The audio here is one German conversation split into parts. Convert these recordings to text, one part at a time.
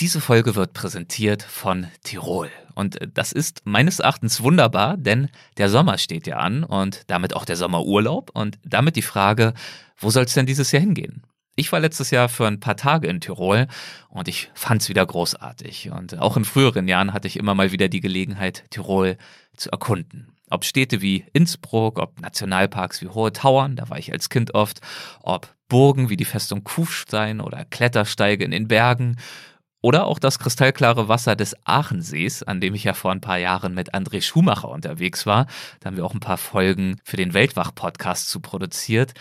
Diese Folge wird präsentiert von Tirol. Und das ist meines Erachtens wunderbar, denn der Sommer steht ja an und damit auch der Sommerurlaub und damit die Frage, wo soll es denn dieses Jahr hingehen? Ich war letztes Jahr für ein paar Tage in Tirol und ich fand es wieder großartig. Und auch in früheren Jahren hatte ich immer mal wieder die Gelegenheit, Tirol zu erkunden. Ob Städte wie Innsbruck, ob Nationalparks wie Hohe Tauern, da war ich als Kind oft, ob Burgen wie die Festung Kufstein oder Klettersteige in den Bergen oder auch das kristallklare Wasser des Aachensees, an dem ich ja vor ein paar Jahren mit André Schumacher unterwegs war. Da haben wir auch ein paar Folgen für den Weltwach-Podcast zu produziert.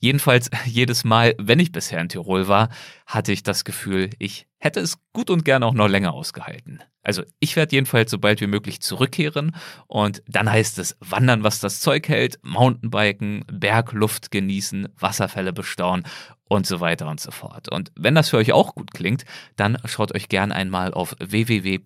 Jedenfalls jedes Mal, wenn ich bisher in Tirol war, hatte ich das Gefühl, ich hätte es gut und gern auch noch länger ausgehalten. Also ich werde jedenfalls so bald wie möglich zurückkehren und dann heißt es wandern, was das Zeug hält, Mountainbiken, Bergluft genießen, Wasserfälle bestaunen und so weiter und so fort. Und wenn das für euch auch gut klingt, dann schaut euch gern einmal auf www.tirol.at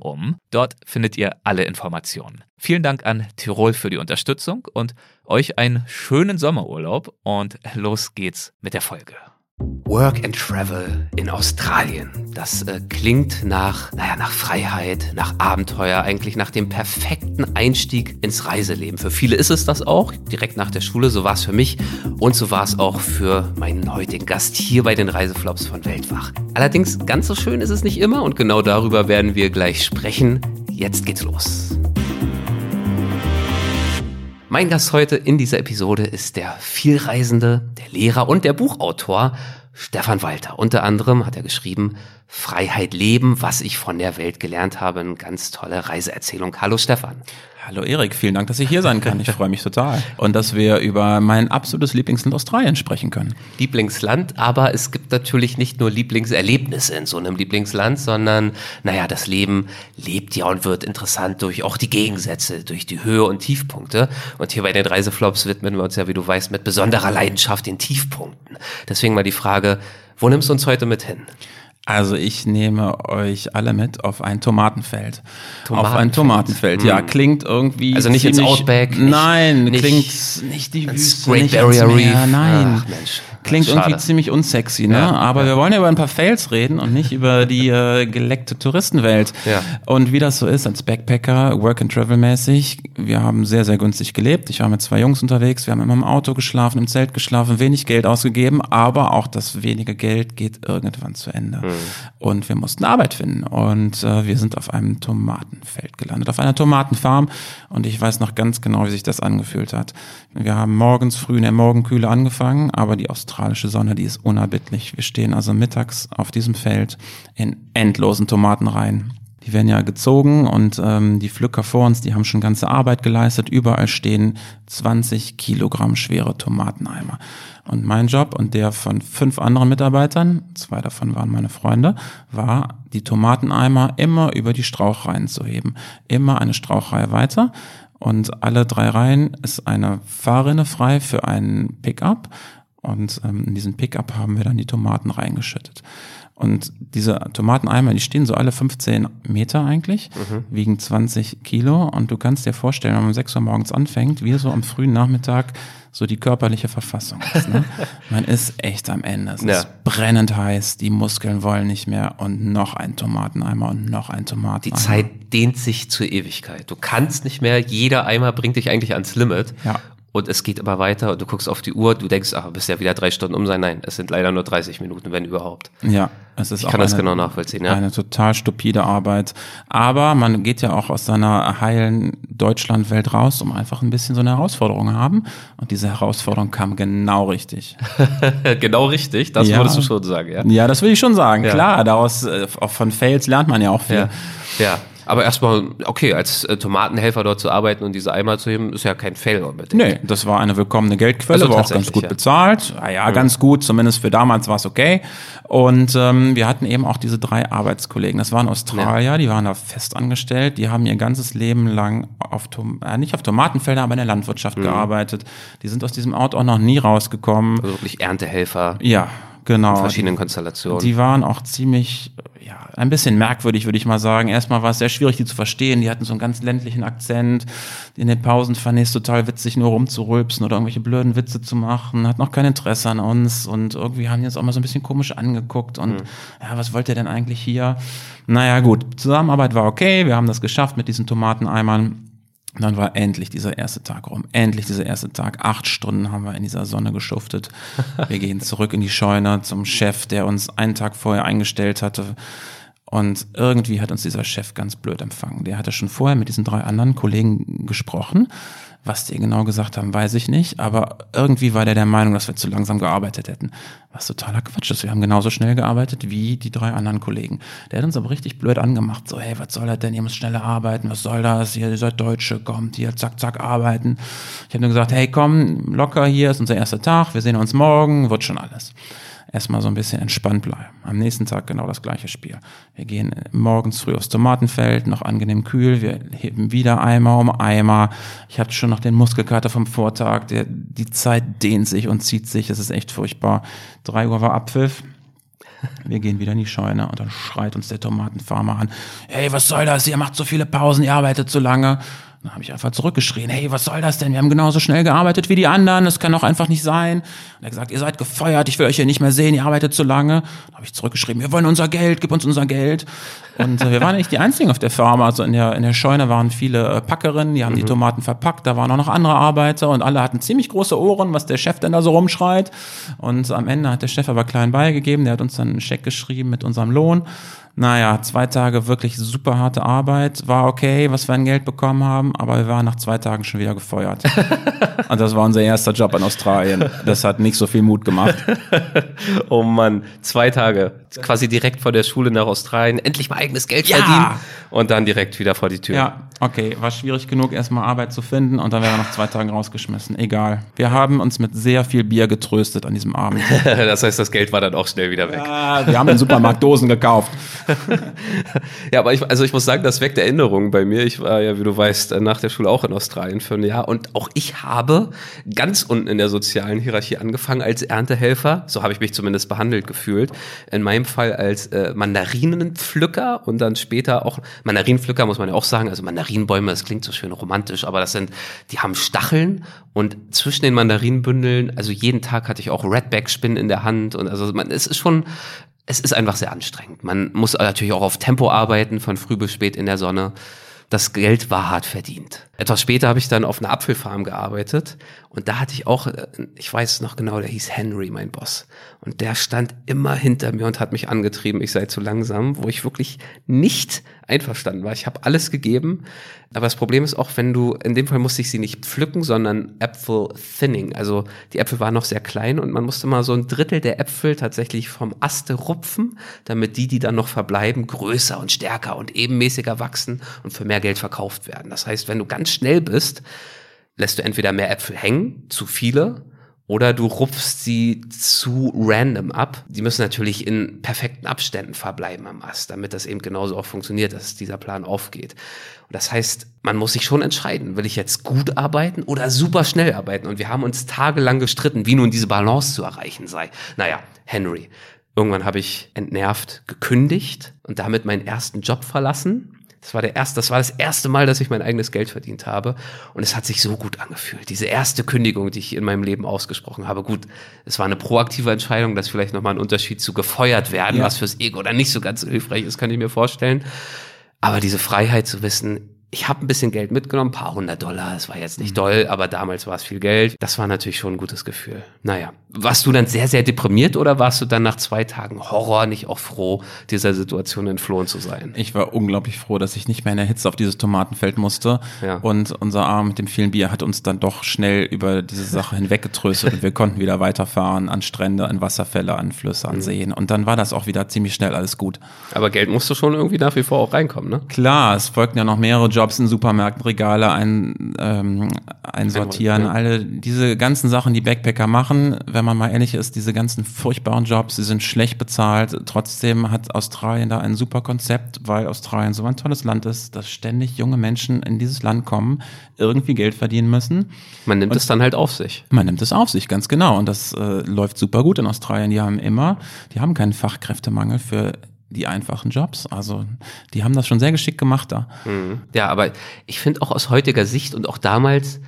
um. Dort findet ihr alle Informationen. Vielen Dank an Tirol für die Unterstützung und euch einen schönen Sommerurlaub und los geht's mit der Folge. Work and Travel in Australien. Das äh, klingt nach, naja, nach Freiheit, nach Abenteuer, eigentlich nach dem perfekten Einstieg ins Reiseleben. Für viele ist es das auch, direkt nach der Schule. So war es für mich und so war es auch für meinen heutigen Gast hier bei den Reiseflops von Weltwach. Allerdings ganz so schön ist es nicht immer und genau darüber werden wir gleich sprechen. Jetzt geht's los. Mein Gast heute in dieser Episode ist der Vielreisende, der Lehrer und der Buchautor Stefan Walter. Unter anderem hat er geschrieben Freiheit leben, was ich von der Welt gelernt habe. Eine ganz tolle Reiseerzählung. Hallo Stefan. Hallo Erik, vielen Dank, dass ich hier sein kann. Ich freue mich total. Und dass wir über mein absolutes Lieblingsland Australien sprechen können. Lieblingsland, aber es gibt natürlich nicht nur Lieblingserlebnisse in so einem Lieblingsland, sondern, naja, das Leben lebt ja und wird interessant durch auch die Gegensätze, durch die Höhe und Tiefpunkte. Und hier bei den Reiseflops widmen wir uns ja, wie du weißt, mit besonderer Leidenschaft den Tiefpunkten. Deswegen mal die Frage, wo nimmst du uns heute mit hin? Also ich nehme euch alle mit auf ein Tomatenfeld. Tomatenfeld. Auf ein Tomatenfeld. Ja, hm. klingt irgendwie. Also nicht ins Outback. Nein, nicht, klingt nicht die Wüste. Great Barrier Reef. Nein. Ach, Mensch. Klingt Schade. irgendwie ziemlich unsexy, ne? Ja, Aber ja. wir wollen ja über ein paar Fails reden und nicht über die äh, geleckte Touristenwelt. Ja. Und wie das so ist als Backpacker, Work and Travel mäßig, wir haben sehr, sehr günstig gelebt. Ich war mit zwei Jungs unterwegs, wir haben immer im Auto geschlafen, im Zelt geschlafen, wenig Geld ausgegeben, aber auch das wenige Geld geht irgendwann zu Ende. Mhm. Und wir mussten Arbeit finden. Und äh, wir sind auf einem Tomatenfeld gelandet, auf einer Tomatenfarm. Und ich weiß noch ganz genau, wie sich das angefühlt hat. Wir haben morgens früh in der Morgenkühle angefangen, aber die Australier australische Sonne, die ist unerbittlich. Wir stehen also mittags auf diesem Feld in endlosen Tomatenreihen. Die werden ja gezogen und ähm, die Pflücker vor uns, die haben schon ganze Arbeit geleistet. Überall stehen 20 Kilogramm schwere Tomateneimer. Und mein Job und der von fünf anderen Mitarbeitern, zwei davon waren meine Freunde, war, die Tomateneimer immer über die Strauchreihen zu heben. Immer eine Strauchreihe weiter. Und alle drei Reihen ist eine Fahrrinne frei für einen Pickup. Und ähm, in diesen Pickup haben wir dann die Tomaten reingeschüttet. Und diese Tomateneimer, die stehen so alle 15 Meter eigentlich, mhm. wiegen 20 Kilo. Und du kannst dir vorstellen, wenn man um 6 Uhr morgens anfängt, wie so am frühen Nachmittag so die körperliche Verfassung ist. Ne? man ist echt am Ende. Es ja. ist brennend heiß, die Muskeln wollen nicht mehr und noch ein Tomateneimer und noch ein Tomateneimer. Die Zeit dehnt sich zur Ewigkeit. Du kannst nicht mehr, jeder Eimer bringt dich eigentlich ans Limit. Ja und es geht immer weiter und du guckst auf die Uhr, du denkst, ach, bist ja wieder drei Stunden um sein. Nein, es sind leider nur 30 Minuten, wenn überhaupt. Ja, es ist ich auch kann eine, das genau nachvollziehen. Ja. Eine total stupide Arbeit. Aber man geht ja auch aus seiner heilen Deutschlandwelt raus, um einfach ein bisschen so eine Herausforderung zu haben. Und diese Herausforderung kam genau richtig. genau richtig, das ja. würdest du schon sagen, ja? Ja, das will ich schon sagen. Ja. Klar, daraus äh, auch von Fails lernt man ja auch viel. Ja. ja. Aber erstmal, okay, als äh, Tomatenhelfer dort zu arbeiten und diese Eimer zu heben, ist ja kein Fail unbedingt. Nee, das war eine willkommene Geldquelle, also war auch ganz gut ja. bezahlt. Ja, ja, mhm. ganz gut, zumindest für damals war es okay. Und ähm, wir hatten eben auch diese drei Arbeitskollegen. Das waren Australier, ja. die waren da fest angestellt, die haben ihr ganzes Leben lang auf Tom äh, nicht auf Tomatenfeldern, aber in der Landwirtschaft mhm. gearbeitet. Die sind aus diesem Ort auch noch nie rausgekommen. Also wirklich Erntehelfer. Ja, Genau. In verschiedenen Konstellationen. Die waren auch ziemlich, ja, ein bisschen merkwürdig, würde ich mal sagen. Erstmal war es sehr schwierig, die zu verstehen. Die hatten so einen ganz ländlichen Akzent. In den Pausen fand ich es total witzig, nur rumzurülpsen oder irgendwelche blöden Witze zu machen. Hat noch kein Interesse an uns und irgendwie haben die uns auch mal so ein bisschen komisch angeguckt und mhm. ja, was wollt ihr denn eigentlich hier? Naja, gut. Zusammenarbeit war okay. Wir haben das geschafft mit diesen Tomateneimern. Und dann war endlich dieser erste Tag rum. Endlich dieser erste Tag. Acht Stunden haben wir in dieser Sonne geschuftet. Wir gehen zurück in die Scheune zum Chef, der uns einen Tag vorher eingestellt hatte. Und irgendwie hat uns dieser Chef ganz blöd empfangen. Der hatte schon vorher mit diesen drei anderen Kollegen gesprochen was die genau gesagt haben, weiß ich nicht. Aber irgendwie war der der Meinung, dass wir zu langsam gearbeitet hätten. Was totaler Quatsch ist. Wir haben genauso schnell gearbeitet wie die drei anderen Kollegen. Der hat uns aber richtig blöd angemacht. So, hey, was soll das denn? Ihr müsst schneller arbeiten. Was soll das? Ihr seid Deutsche. Kommt hier, zack, zack, arbeiten. Ich habe nur gesagt, hey, komm, locker hier, ist unser erster Tag. Wir sehen uns morgen. Wird schon alles erstmal so ein bisschen entspannt bleiben. Am nächsten Tag genau das gleiche Spiel. Wir gehen morgens früh aufs Tomatenfeld, noch angenehm kühl, wir heben wieder Eimer um Eimer. Ich hatte schon noch den Muskelkater vom Vortag, der, die Zeit dehnt sich und zieht sich, es ist echt furchtbar. Drei Uhr war Abpfiff. Wir gehen wieder in die Scheune und dann schreit uns der Tomatenfarmer an. Hey, was soll das? Ihr macht so viele Pausen, ihr arbeitet so lange. Dann habe ich einfach zurückgeschrien, hey, was soll das denn? Wir haben genauso schnell gearbeitet wie die anderen, das kann doch einfach nicht sein. Und er hat gesagt, ihr seid gefeuert, ich will euch hier nicht mehr sehen, ihr arbeitet zu lange. Dann habe ich zurückgeschrieben, wir wollen unser Geld, gib uns unser Geld. Und äh, wir waren nicht die Einzigen auf der Firma, also in der, in der Scheune waren viele äh, Packerinnen, die haben mhm. die Tomaten verpackt, da waren auch noch andere Arbeiter und alle hatten ziemlich große Ohren, was der Chef denn da so rumschreit. Und am Ende hat der Chef aber klein beigegeben, der hat uns dann einen Scheck geschrieben mit unserem Lohn. Naja, zwei Tage wirklich super harte Arbeit. War okay, was wir an Geld bekommen haben, aber wir waren nach zwei Tagen schon wieder gefeuert. Und das war unser erster Job in Australien. Das hat nicht so viel Mut gemacht. oh Mann, zwei Tage. Quasi direkt vor der Schule nach Australien. Endlich mal eigenes Geld ja. verdienen. Und dann direkt wieder vor die Tür. Ja, okay. War schwierig genug, erstmal Arbeit zu finden und dann wäre er nach zwei Tagen rausgeschmissen. Egal. Wir haben uns mit sehr viel Bier getröstet an diesem Abend. das heißt, das Geld war dann auch schnell wieder weg. Ja, wir haben im Supermarkt Dosen gekauft. ja, aber ich, also ich muss sagen, das weckt Erinnerungen bei mir. Ich war ja, wie du weißt, nach der Schule auch in Australien für ein Jahr und auch ich habe ganz unten in der sozialen Hierarchie angefangen als Erntehelfer. So habe ich mich zumindest behandelt gefühlt. In meinem Fall als äh, Mandarinenpflücker und dann später auch Mandarinenpflücker muss man ja auch sagen. Also Mandarinenbäume, das klingt so schön romantisch, aber das sind, die haben Stacheln und zwischen den Mandarinenbündeln, also jeden Tag hatte ich auch Redback-Spinnen in der Hand und also man, es ist schon es ist einfach sehr anstrengend. Man muss natürlich auch auf Tempo arbeiten, von früh bis spät in der Sonne. Das Geld war hart verdient. Etwas später habe ich dann auf einer Apfelfarm gearbeitet und da hatte ich auch, äh, ich weiß noch genau, der hieß Henry, mein Boss. Und der stand immer hinter mir und hat mich angetrieben, ich sei zu langsam, wo ich wirklich nicht einverstanden war. Ich habe alles gegeben, aber das Problem ist auch, wenn du, in dem Fall musste ich sie nicht pflücken, sondern Apfel thinning. Also die Äpfel waren noch sehr klein und man musste mal so ein Drittel der Äpfel tatsächlich vom Aste rupfen, damit die, die dann noch verbleiben, größer und stärker und ebenmäßiger wachsen und für mehr Geld verkauft werden. Das heißt, wenn du ganz schnell bist, lässt du entweder mehr Äpfel hängen, zu viele, oder du rupfst sie zu random ab. Die müssen natürlich in perfekten Abständen verbleiben am Ast, damit das eben genauso auch funktioniert, dass dieser Plan aufgeht. Und das heißt, man muss sich schon entscheiden, will ich jetzt gut arbeiten oder super schnell arbeiten? Und wir haben uns tagelang gestritten, wie nun diese Balance zu erreichen sei. Naja, Henry. Irgendwann habe ich entnervt gekündigt und damit meinen ersten Job verlassen das war der erste, das war das erste Mal, dass ich mein eigenes Geld verdient habe. Und es hat sich so gut angefühlt. Diese erste Kündigung, die ich in meinem Leben ausgesprochen habe. Gut, es war eine proaktive Entscheidung, das ist vielleicht nochmal ein Unterschied zu gefeuert werden, ja. was fürs Ego oder nicht so ganz hilfreich ist, kann ich mir vorstellen. Aber diese Freiheit zu wissen, ich habe ein bisschen Geld mitgenommen, ein paar hundert Dollar, es war jetzt nicht mhm. doll, aber damals war es viel Geld. Das war natürlich schon ein gutes Gefühl. Naja, warst du dann sehr, sehr deprimiert oder warst du dann nach zwei Tagen Horror nicht auch froh, dieser Situation entflohen zu sein? Ich war unglaublich froh, dass ich nicht mehr in der Hitze auf dieses Tomatenfeld musste. Ja. Und unser Arm mit dem vielen Bier hat uns dann doch schnell über diese Sache hinweggetröstet und wir konnten wieder weiterfahren an Strände, an Wasserfälle, an Flüsse, an mhm. Seen. Und dann war das auch wieder ziemlich schnell alles gut. Aber Geld musste schon irgendwie nach wie vor auch reinkommen, ne? Klar, es folgten ja noch mehrere Jobs in Supermärkten, Regale ein, ähm, einsortieren, ja. alle diese ganzen Sachen, die Backpacker machen, wenn man mal ehrlich ist, diese ganzen furchtbaren Jobs, sie sind schlecht bezahlt. Trotzdem hat Australien da ein super Konzept, weil Australien so ein tolles Land ist, dass ständig junge Menschen in dieses Land kommen, irgendwie Geld verdienen müssen. Man nimmt und es dann halt auf sich. Man nimmt es auf sich, ganz genau. Und das äh, läuft super gut in Australien. Die haben immer, die haben keinen Fachkräftemangel für die einfachen Jobs. Also die haben das schon sehr geschickt gemacht da. Mhm. Ja, aber ich finde auch aus heutiger Sicht und auch damals,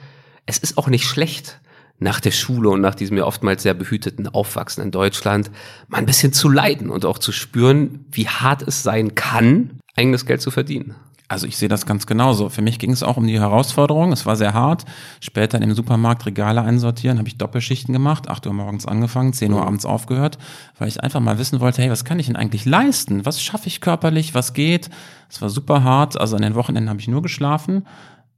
es ist auch nicht schlecht, nach der Schule und nach diesem ja oftmals sehr behüteten Aufwachsen in Deutschland mal ein bisschen zu leiden und auch zu spüren, wie hart es sein kann, eigenes Geld zu verdienen. Also ich sehe das ganz genauso. Für mich ging es auch um die Herausforderung. Es war sehr hart. Später in dem Supermarkt Regale einsortieren, habe ich Doppelschichten gemacht, 8 Uhr morgens angefangen, 10 Uhr mhm. abends aufgehört, weil ich einfach mal wissen wollte, hey, was kann ich denn eigentlich leisten? Was schaffe ich körperlich? Was geht? Es war super hart. Also an den Wochenenden habe ich nur geschlafen.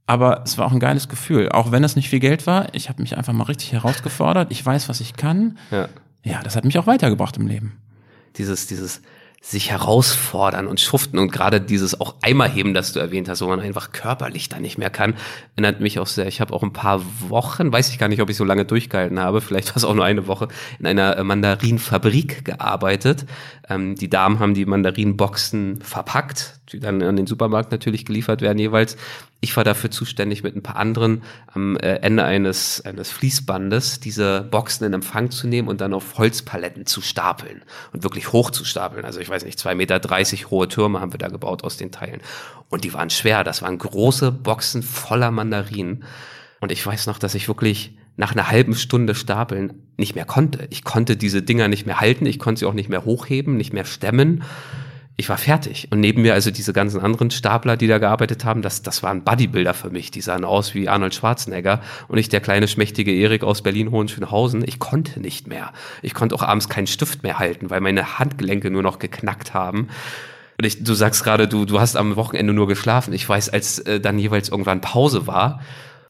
Aber es war auch ein geiles Gefühl. Auch wenn es nicht viel Geld war, ich habe mich einfach mal richtig herausgefordert. Ich weiß, was ich kann. Ja. ja, das hat mich auch weitergebracht im Leben. Dieses, dieses sich herausfordern und schuften und gerade dieses auch Eimerheben, das du erwähnt hast, wo man einfach körperlich da nicht mehr kann, erinnert mich auch sehr. Ich habe auch ein paar Wochen, weiß ich gar nicht, ob ich so lange durchgehalten habe, vielleicht war es auch nur eine Woche, in einer Mandarinfabrik gearbeitet. Ähm, die Damen haben die Mandarinboxen verpackt, die dann an den Supermarkt natürlich geliefert werden jeweils. Ich war dafür zuständig mit ein paar anderen am äh, Ende eines, eines Fließbandes diese Boxen in Empfang zu nehmen und dann auf Holzpaletten zu stapeln und wirklich hoch zu stapeln. Also ich weiß nicht, zwei Meter dreißig hohe Türme haben wir da gebaut aus den Teilen. Und die waren schwer. Das waren große Boxen voller Mandarinen. Und ich weiß noch, dass ich wirklich nach einer halben Stunde Stapeln nicht mehr konnte. Ich konnte diese Dinger nicht mehr halten, ich konnte sie auch nicht mehr hochheben, nicht mehr stemmen ich war fertig. Und neben mir also diese ganzen anderen Stapler, die da gearbeitet haben, das, das waren Bodybuilder für mich. Die sahen aus wie Arnold Schwarzenegger. Und ich, der kleine, schmächtige Erik aus Berlin-Hohenschönhausen, ich konnte nicht mehr. Ich konnte auch abends keinen Stift mehr halten, weil meine Handgelenke nur noch geknackt haben. Und ich, du sagst gerade, du, du hast am Wochenende nur geschlafen. Ich weiß, als äh, dann jeweils irgendwann Pause war,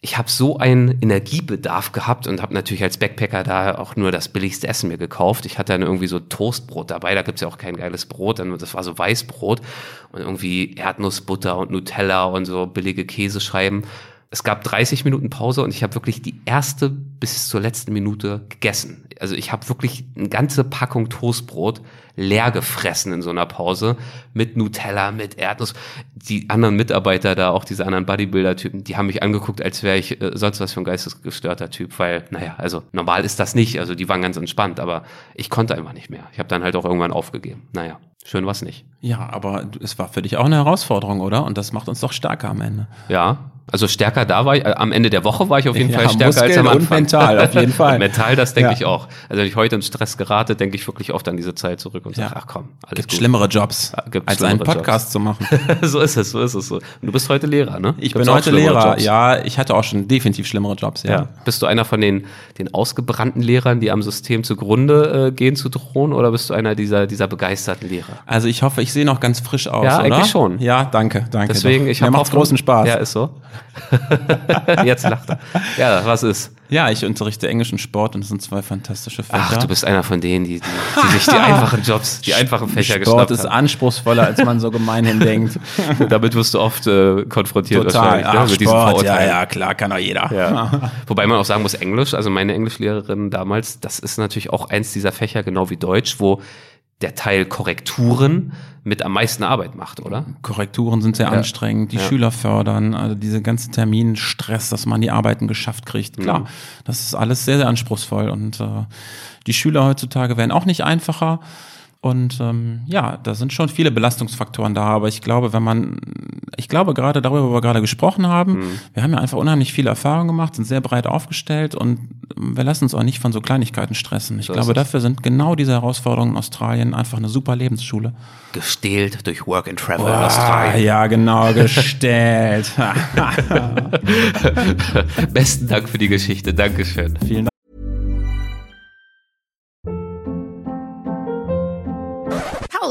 ich habe so einen Energiebedarf gehabt und habe natürlich als Backpacker da auch nur das billigste Essen mir gekauft. Ich hatte dann irgendwie so Toastbrot dabei, da gibt's ja auch kein geiles Brot, das war so Weißbrot und irgendwie Erdnussbutter und Nutella und so billige Käsescheiben. Es gab 30 Minuten Pause und ich habe wirklich die erste bis zur letzten Minute gegessen. Also ich habe wirklich eine ganze Packung Toastbrot leer gefressen in so einer Pause mit Nutella, mit Erdnuss. Die anderen Mitarbeiter da, auch diese anderen Bodybuilder-Typen, die haben mich angeguckt, als wäre ich äh, sonst was für ein geistesgestörter Typ, weil, naja, also normal ist das nicht. Also die waren ganz entspannt, aber ich konnte einfach nicht mehr. Ich habe dann halt auch irgendwann aufgegeben. Naja, schön was nicht. Ja, aber es war für dich auch eine Herausforderung, oder? Und das macht uns doch stärker am Ende. Ja, also stärker da war ich, äh, am Ende der Woche war ich auf jeden ja, Fall stärker Muskeln als am Anfang. Und mental, auf jeden Fall. mental, das denke ja. ich auch. Also wenn ich heute in Stress gerate, denke ich wirklich oft an diese Zeit zurück und ja. sage, ach komm, alles Gibt gut. schlimmere Jobs, Gibt als einen Podcast Jobs. zu machen. so ist es, so ist es so. Und du bist heute Lehrer, ne? Ich Gibt's bin heute Lehrer, Jobs? ja. Ich hatte auch schon definitiv schlimmere Jobs, ja. ja. Bist du einer von den, den ausgebrannten Lehrern, die am System zugrunde äh, gehen zu drohen, oder bist du einer dieser, dieser begeisterten Lehrer? Also ich hoffe, ich sehe noch ganz frisch aus, ja, oder? eigentlich schon. Ja, danke, danke. Deswegen, doch. ich habe großen Spaß. Ja, ist so. Jetzt lacht er. Ja, was ist? Ja, ich unterrichte Englisch und Sport und das sind zwei fantastische Fächer. Ach, du bist einer von denen, die, die, die sich die einfachen Jobs, die einfachen Fächer Sport geschnappt ist anspruchsvoller, als man so gemeinhin denkt. Damit wirst du oft äh, konfrontiert Total. wahrscheinlich. Ach, ne, mit Sport, ja, ja, klar, kann auch jeder. Ja. Wobei man auch sagen muss, Englisch, also meine Englischlehrerin damals, das ist natürlich auch eins dieser Fächer, genau wie Deutsch, wo der Teil Korrekturen mit am meisten Arbeit macht, oder? Korrekturen sind sehr ja. anstrengend, die ja. Schüler fördern, also diese ganze Terminstress, dass man die Arbeiten geschafft kriegt. Klar, mhm. das ist alles sehr, sehr anspruchsvoll und äh, die Schüler heutzutage werden auch nicht einfacher. Und ähm, ja, da sind schon viele Belastungsfaktoren da, aber ich glaube, wenn man, ich glaube gerade darüber, wo wir gerade gesprochen haben, mhm. wir haben ja einfach unheimlich viele Erfahrungen gemacht, sind sehr breit aufgestellt und wir lassen uns auch nicht von so Kleinigkeiten stressen. Ich so glaube, dafür sind genau diese Herausforderungen in Australien einfach eine super Lebensschule. Gestählt durch Work and Travel oh, in Australien. Ja, genau, gestählt. Besten Dank für die Geschichte. Dankeschön. Vielen Dank.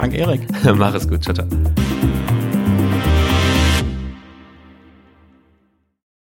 Dank Erik. Mach es gut, ciao, ciao.